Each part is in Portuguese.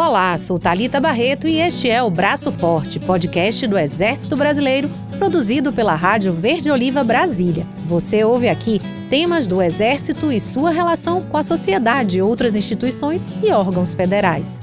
Olá, sou Talita Barreto e este é o Braço Forte, podcast do Exército Brasileiro, produzido pela Rádio Verde Oliva Brasília. Você ouve aqui temas do Exército e sua relação com a sociedade, outras instituições e órgãos federais.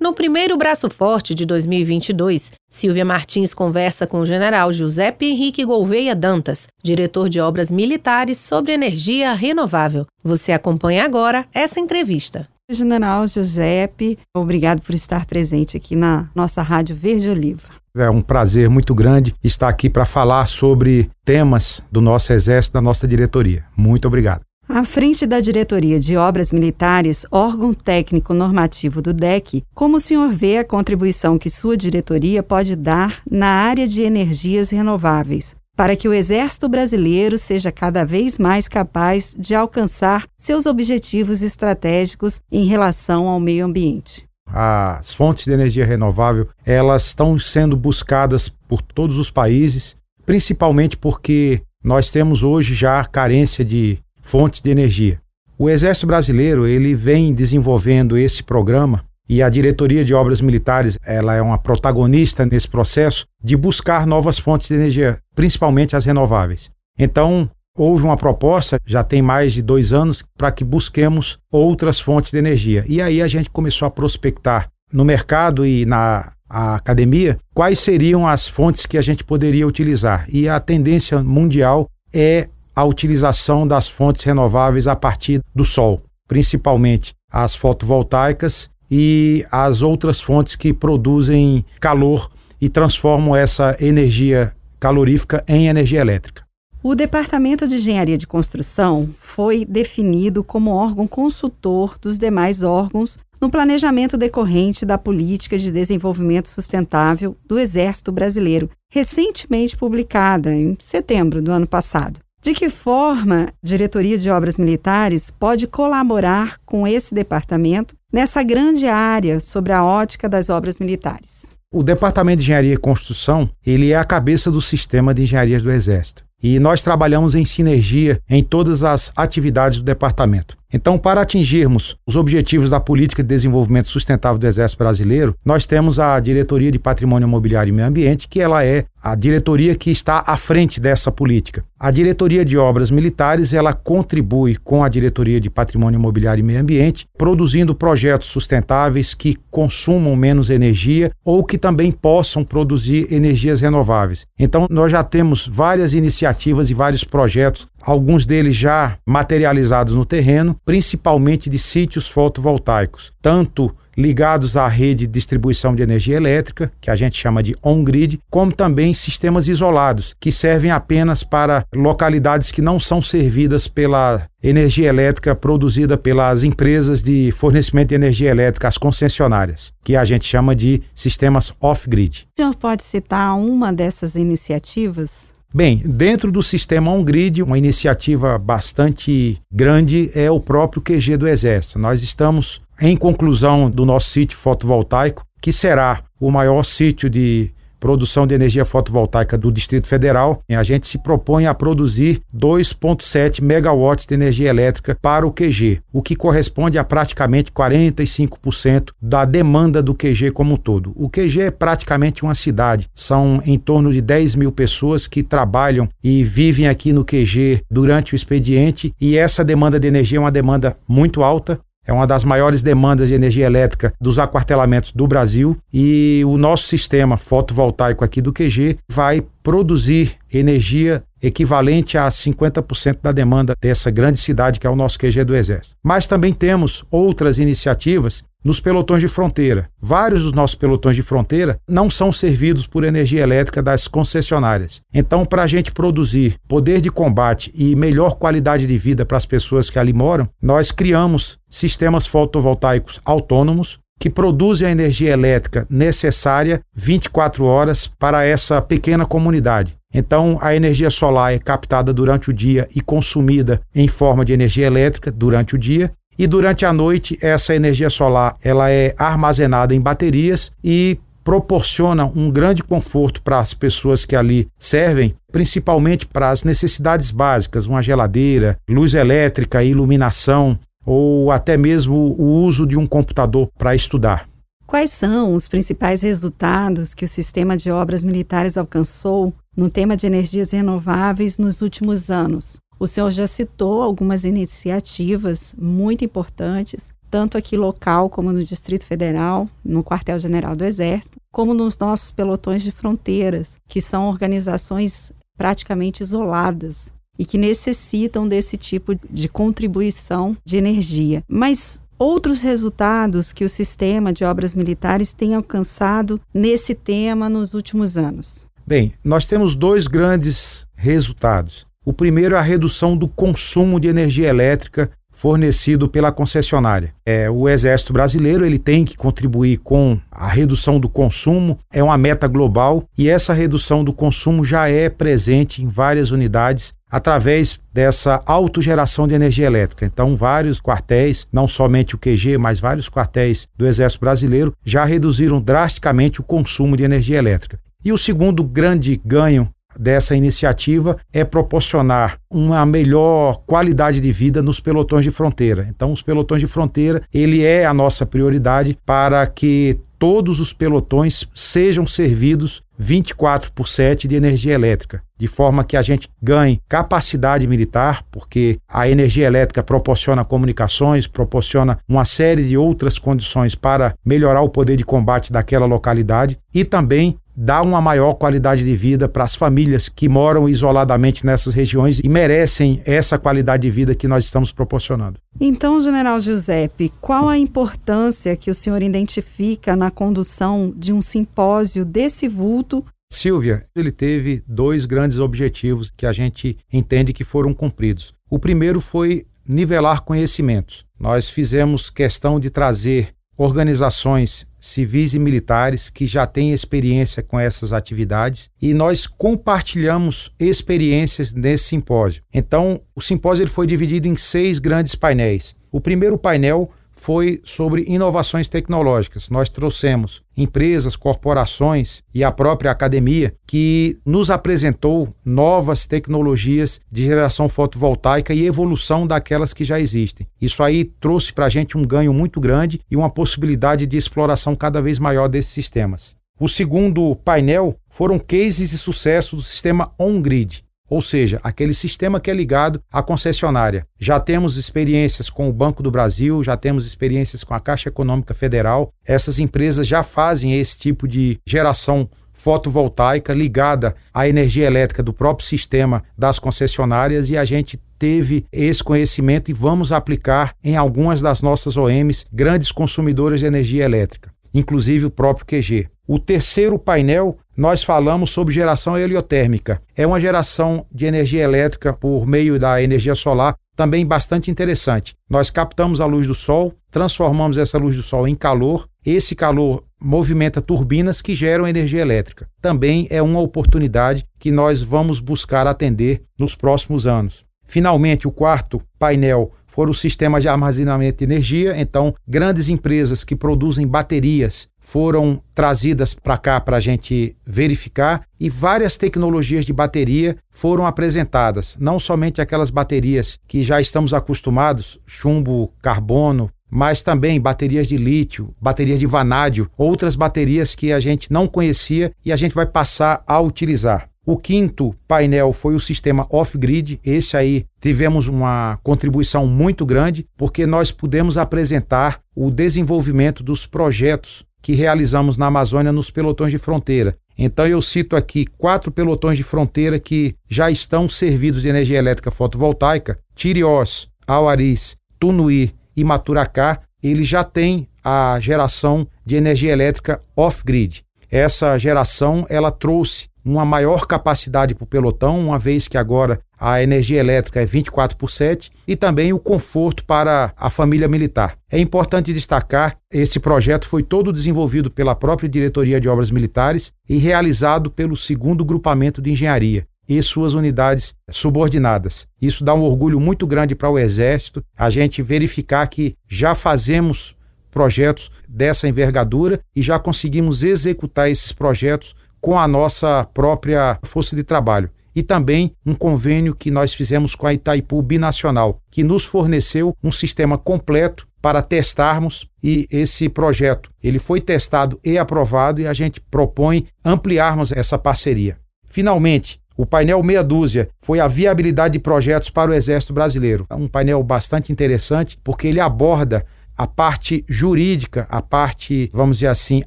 No primeiro Braço Forte de 2022, Silvia Martins conversa com o general Giuseppe Henrique Gouveia Dantas, diretor de obras militares sobre energia renovável. Você acompanha agora essa entrevista. General Giuseppe, obrigado por estar presente aqui na nossa Rádio Verde Oliva. É um prazer muito grande estar aqui para falar sobre temas do nosso Exército, da nossa diretoria. Muito obrigado. À frente da Diretoria de Obras Militares, órgão técnico normativo do DEC, como o senhor vê a contribuição que sua diretoria pode dar na área de energias renováveis, para que o Exército Brasileiro seja cada vez mais capaz de alcançar seus objetivos estratégicos em relação ao meio ambiente. As fontes de energia renovável, elas estão sendo buscadas por todos os países, principalmente porque nós temos hoje já carência de fontes de energia. O Exército Brasileiro, ele vem desenvolvendo esse programa e a diretoria de obras militares ela é uma protagonista nesse processo de buscar novas fontes de energia, principalmente as renováveis. Então houve uma proposta já tem mais de dois anos para que busquemos outras fontes de energia e aí a gente começou a prospectar no mercado e na academia quais seriam as fontes que a gente poderia utilizar e a tendência mundial é a utilização das fontes renováveis a partir do sol, principalmente as fotovoltaicas e as outras fontes que produzem calor e transformam essa energia calorífica em energia elétrica. O Departamento de Engenharia de Construção foi definido como órgão consultor dos demais órgãos no planejamento decorrente da Política de Desenvolvimento Sustentável do Exército Brasileiro, recentemente publicada em setembro do ano passado. De que forma a Diretoria de Obras Militares pode colaborar com esse departamento nessa grande área sobre a ótica das obras militares? O Departamento de Engenharia e Construção, ele é a cabeça do sistema de engenharia do Exército. E nós trabalhamos em sinergia em todas as atividades do departamento. Então, para atingirmos os objetivos da Política de Desenvolvimento Sustentável do Exército Brasileiro, nós temos a Diretoria de Patrimônio Imobiliário e Meio Ambiente, que ela é a diretoria que está à frente dessa política. A Diretoria de Obras Militares, ela contribui com a Diretoria de Patrimônio Imobiliário e Meio Ambiente, produzindo projetos sustentáveis que consumam menos energia ou que também possam produzir energias renováveis. Então, nós já temos várias iniciativas e vários projetos, alguns deles já materializados no terreno, principalmente de sítios fotovoltaicos, tanto ligados à rede de distribuição de energia elétrica, que a gente chama de on-grid, como também sistemas isolados, que servem apenas para localidades que não são servidas pela energia elétrica produzida pelas empresas de fornecimento de energia elétrica, as concessionárias, que a gente chama de sistemas off-grid. O senhor pode citar uma dessas iniciativas? Bem, dentro do sistema on-grid, uma iniciativa bastante grande é o próprio QG do Exército. Nós estamos em conclusão do nosso sítio fotovoltaico, que será o maior sítio de produção de energia fotovoltaica do Distrito Federal, a gente se propõe a produzir 2,7 megawatts de energia elétrica para o QG, o que corresponde a praticamente 45% da demanda do QG como um todo. O QG é praticamente uma cidade, são em torno de 10 mil pessoas que trabalham e vivem aqui no QG durante o expediente e essa demanda de energia é uma demanda muito alta, é uma das maiores demandas de energia elétrica dos aquartelamentos do Brasil. E o nosso sistema fotovoltaico aqui do QG vai produzir energia equivalente a 50% da demanda dessa grande cidade que é o nosso QG do Exército. Mas também temos outras iniciativas nos pelotões de fronteira. Vários dos nossos pelotões de fronteira não são servidos por energia elétrica das concessionárias. Então, para a gente produzir poder de combate e melhor qualidade de vida para as pessoas que ali moram, nós criamos sistemas fotovoltaicos autônomos que produzem a energia elétrica necessária 24 horas para essa pequena comunidade. Então, a energia solar é captada durante o dia e consumida em forma de energia elétrica durante o dia, e durante a noite essa energia solar ela é armazenada em baterias e proporciona um grande conforto para as pessoas que ali servem, principalmente para as necessidades básicas, uma geladeira, luz elétrica, iluminação ou até mesmo o uso de um computador para estudar. Quais são os principais resultados que o sistema de obras militares alcançou no tema de energias renováveis nos últimos anos? O senhor já citou algumas iniciativas muito importantes, tanto aqui local como no Distrito Federal, no Quartel-General do Exército, como nos nossos pelotões de fronteiras, que são organizações praticamente isoladas e que necessitam desse tipo de contribuição de energia. Mas outros resultados que o sistema de obras militares tem alcançado nesse tema nos últimos anos? Bem, nós temos dois grandes resultados. O primeiro é a redução do consumo de energia elétrica fornecido pela concessionária. É, o Exército Brasileiro ele tem que contribuir com a redução do consumo, é uma meta global e essa redução do consumo já é presente em várias unidades através dessa autogeração de energia elétrica. Então, vários quartéis, não somente o QG, mas vários quartéis do Exército Brasileiro já reduziram drasticamente o consumo de energia elétrica. E o segundo grande ganho dessa iniciativa é proporcionar uma melhor qualidade de vida nos pelotões de fronteira. Então, os pelotões de fronteira, ele é a nossa prioridade para que todos os pelotões sejam servidos 24 por 7 de energia elétrica, de forma que a gente ganhe capacidade militar, porque a energia elétrica proporciona comunicações, proporciona uma série de outras condições para melhorar o poder de combate daquela localidade e também dá uma maior qualidade de vida para as famílias que moram isoladamente nessas regiões e merecem essa qualidade de vida que nós estamos proporcionando. Então, General Giuseppe, qual a importância que o senhor identifica na condução de um simpósio desse vulto? Silvia, ele teve dois grandes objetivos que a gente entende que foram cumpridos. O primeiro foi nivelar conhecimentos. Nós fizemos questão de trazer organizações civis e militares que já têm experiência com essas atividades e nós compartilhamos experiências nesse simpósio. Então, o simpósio ele foi dividido em seis grandes painéis. O primeiro painel foi sobre inovações tecnológicas. Nós trouxemos empresas, corporações e a própria academia que nos apresentou novas tecnologias de geração fotovoltaica e evolução daquelas que já existem. Isso aí trouxe para a gente um ganho muito grande e uma possibilidade de exploração cada vez maior desses sistemas. O segundo painel foram cases de sucesso do sistema on-grid ou seja, aquele sistema que é ligado à concessionária. Já temos experiências com o Banco do Brasil, já temos experiências com a Caixa Econômica Federal. Essas empresas já fazem esse tipo de geração fotovoltaica ligada à energia elétrica do próprio sistema das concessionárias e a gente teve esse conhecimento e vamos aplicar em algumas das nossas OMs, grandes consumidoras de energia elétrica, inclusive o próprio QG. O terceiro painel nós falamos sobre geração heliotérmica. É uma geração de energia elétrica por meio da energia solar também bastante interessante. Nós captamos a luz do sol, transformamos essa luz do sol em calor, esse calor movimenta turbinas que geram energia elétrica. Também é uma oportunidade que nós vamos buscar atender nos próximos anos. Finalmente, o quarto painel foram os sistemas de armazenamento de energia. Então, grandes empresas que produzem baterias foram trazidas para cá para a gente verificar e várias tecnologias de bateria foram apresentadas. Não somente aquelas baterias que já estamos acostumados, chumbo, carbono, mas também baterias de lítio, baterias de vanádio, outras baterias que a gente não conhecia e a gente vai passar a utilizar. O quinto painel foi o sistema off-grid. Esse aí tivemos uma contribuição muito grande, porque nós pudemos apresentar o desenvolvimento dos projetos que realizamos na Amazônia nos pelotões de fronteira. Então eu cito aqui quatro pelotões de fronteira que já estão servidos de energia elétrica fotovoltaica: Tiriós, Auaris, Tunuí e Maturacá. Ele já tem a geração de energia elétrica off-grid. Essa geração ela trouxe uma maior capacidade para o pelotão, uma vez que agora a energia elétrica é 24 por 7 e também o conforto para a família militar. É importante destacar esse projeto foi todo desenvolvido pela própria Diretoria de Obras Militares e realizado pelo segundo grupamento de engenharia e suas unidades subordinadas. Isso dá um orgulho muito grande para o Exército, a gente verificar que já fazemos projetos dessa envergadura e já conseguimos executar esses projetos com a nossa própria força de trabalho. e também um convênio que nós fizemos com a Itaipu Binacional, que nos forneceu um sistema completo para testarmos e esse projeto ele foi testado e aprovado e a gente propõe ampliarmos essa parceria. Finalmente, o painel meia dúzia foi a viabilidade de projetos para o Exército Brasileiro. É um painel bastante interessante porque ele aborda a parte jurídica, a parte, vamos dizer assim,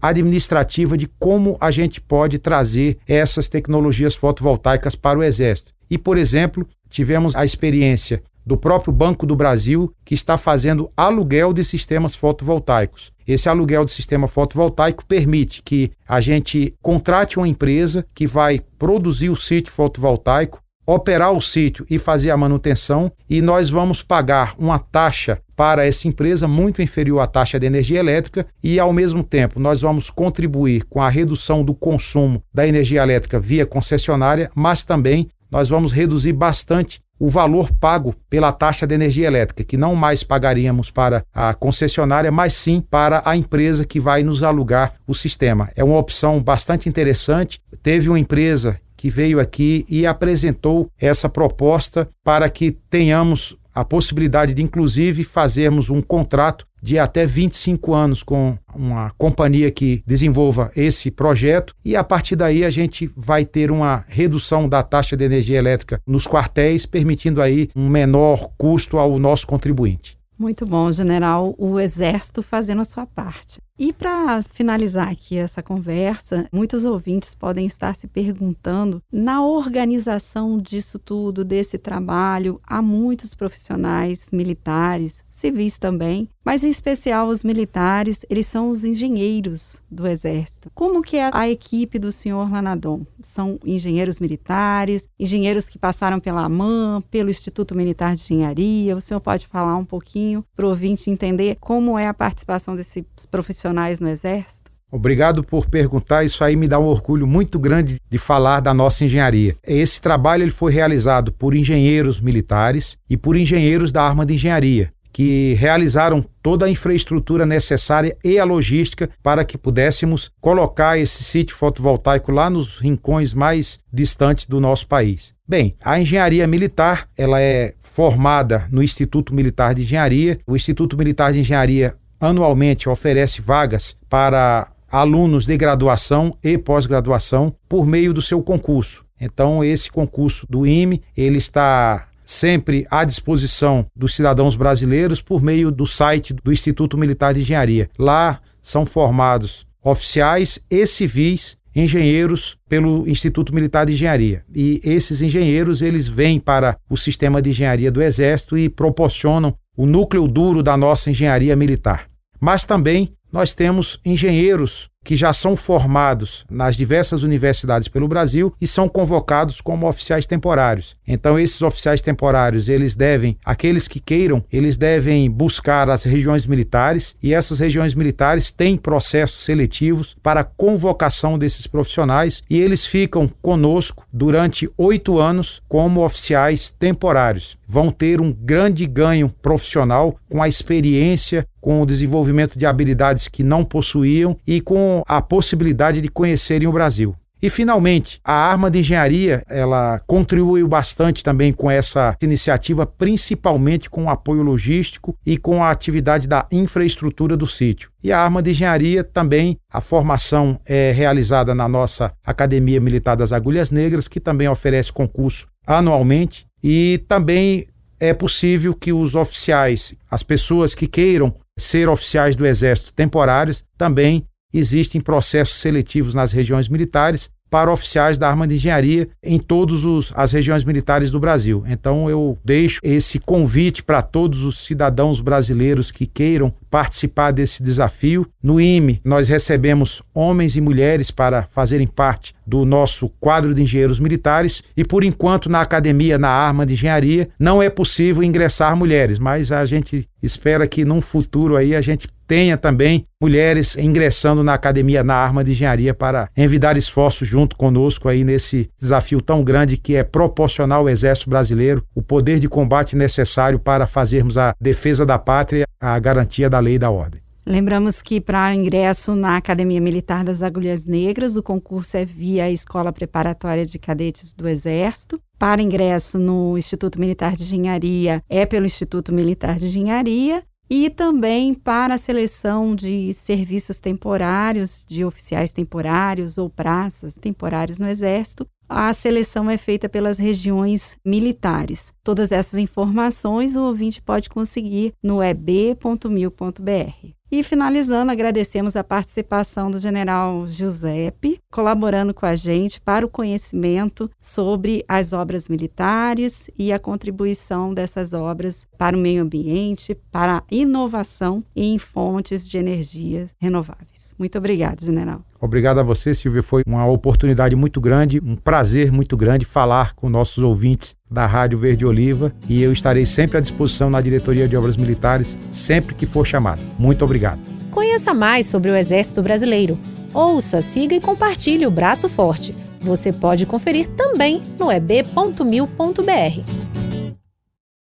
administrativa de como a gente pode trazer essas tecnologias fotovoltaicas para o Exército. E, por exemplo, tivemos a experiência do próprio Banco do Brasil, que está fazendo aluguel de sistemas fotovoltaicos. Esse aluguel de sistema fotovoltaico permite que a gente contrate uma empresa que vai produzir o sítio fotovoltaico, operar o sítio e fazer a manutenção, e nós vamos pagar uma taxa para essa empresa muito inferior à taxa de energia elétrica e, ao mesmo tempo, nós vamos contribuir com a redução do consumo da energia elétrica via concessionária, mas também nós vamos reduzir bastante o valor pago pela taxa de energia elétrica, que não mais pagaríamos para a concessionária, mas sim para a empresa que vai nos alugar o sistema. É uma opção bastante interessante. Teve uma empresa que veio aqui e apresentou essa proposta para que tenhamos a possibilidade de, inclusive, fazermos um contrato de até 25 anos com uma companhia que desenvolva esse projeto e a partir daí a gente vai ter uma redução da taxa de energia elétrica nos quartéis, permitindo aí um menor custo ao nosso contribuinte. Muito bom, general, o Exército fazendo a sua parte. E para finalizar aqui essa conversa, muitos ouvintes podem estar se perguntando: na organização disso tudo, desse trabalho, há muitos profissionais militares, civis também, mas em especial os militares, eles são os engenheiros do Exército. Como que é a equipe do senhor Lanadon? São engenheiros militares, engenheiros que passaram pela AMAN, pelo Instituto Militar de Engenharia. O senhor pode falar um pouquinho para o ouvinte entender como é a participação desses profissionais profissionais no Exército? Obrigado por perguntar. Isso aí me dá um orgulho muito grande de falar da nossa engenharia. Esse trabalho ele foi realizado por engenheiros militares e por engenheiros da arma de engenharia, que realizaram toda a infraestrutura necessária e a logística para que pudéssemos colocar esse sítio fotovoltaico lá nos rincões mais distantes do nosso país. Bem, a engenharia militar, ela é formada no Instituto Militar de Engenharia. O Instituto Militar de Engenharia anualmente oferece vagas para alunos de graduação e pós-graduação por meio do seu concurso. Então, esse concurso do IME, ele está sempre à disposição dos cidadãos brasileiros por meio do site do Instituto Militar de Engenharia. Lá são formados oficiais e civis engenheiros pelo Instituto Militar de Engenharia. E esses engenheiros, eles vêm para o sistema de engenharia do Exército e proporcionam o núcleo duro da nossa engenharia militar. Mas também nós temos engenheiros que já são formados nas diversas universidades pelo Brasil e são convocados como oficiais temporários. Então esses oficiais temporários, eles devem, aqueles que queiram, eles devem buscar as regiões militares e essas regiões militares têm processos seletivos para convocação desses profissionais e eles ficam conosco durante oito anos como oficiais temporários. Vão ter um grande ganho profissional com a experiência, com o desenvolvimento de habilidades que não possuíam e com a possibilidade de conhecerem o Brasil. E finalmente, a arma de engenharia, ela contribuiu bastante também com essa iniciativa, principalmente com o apoio logístico e com a atividade da infraestrutura do sítio. E a arma de engenharia também, a formação é realizada na nossa Academia Militar das Agulhas Negras, que também oferece concurso anualmente e também é possível que os oficiais, as pessoas que queiram ser oficiais do Exército temporários, também existem processos seletivos nas regiões militares para oficiais da arma de engenharia em todas as regiões militares do Brasil. Então eu deixo esse convite para todos os cidadãos brasileiros que queiram participar desse desafio. No IME, nós recebemos homens e mulheres para fazerem parte do nosso quadro de engenheiros militares e por enquanto na academia na arma de engenharia não é possível ingressar mulheres, mas a gente espera que num futuro aí a gente tenha também mulheres ingressando na academia na arma de engenharia para envidar esforços junto conosco aí nesse desafio tão grande que é proporcionar ao exército brasileiro o poder de combate necessário para fazermos a defesa da pátria, a garantia da lei e da ordem. Lembramos que para ingresso na Academia Militar das Agulhas Negras, o concurso é via Escola Preparatória de Cadetes do Exército. Para ingresso no Instituto Militar de Engenharia, é pelo Instituto Militar de Engenharia. E também para a seleção de serviços temporários, de oficiais temporários ou praças temporários no Exército, a seleção é feita pelas regiões militares. Todas essas informações o ouvinte pode conseguir no eb.mil.br. E finalizando, agradecemos a participação do general Giuseppe, colaborando com a gente para o conhecimento sobre as obras militares e a contribuição dessas obras para o meio ambiente, para a inovação em fontes de energia renováveis. Muito obrigado, general. Obrigado a você, Silvia. Foi uma oportunidade muito grande, um prazer muito grande falar com nossos ouvintes da Rádio Verde Oliva e eu estarei sempre à disposição na Diretoria de Obras Militares, sempre que for chamado. Muito obrigado. Conheça mais sobre o Exército Brasileiro. Ouça, siga e compartilhe o Braço Forte. Você pode conferir também no eb.mil.br.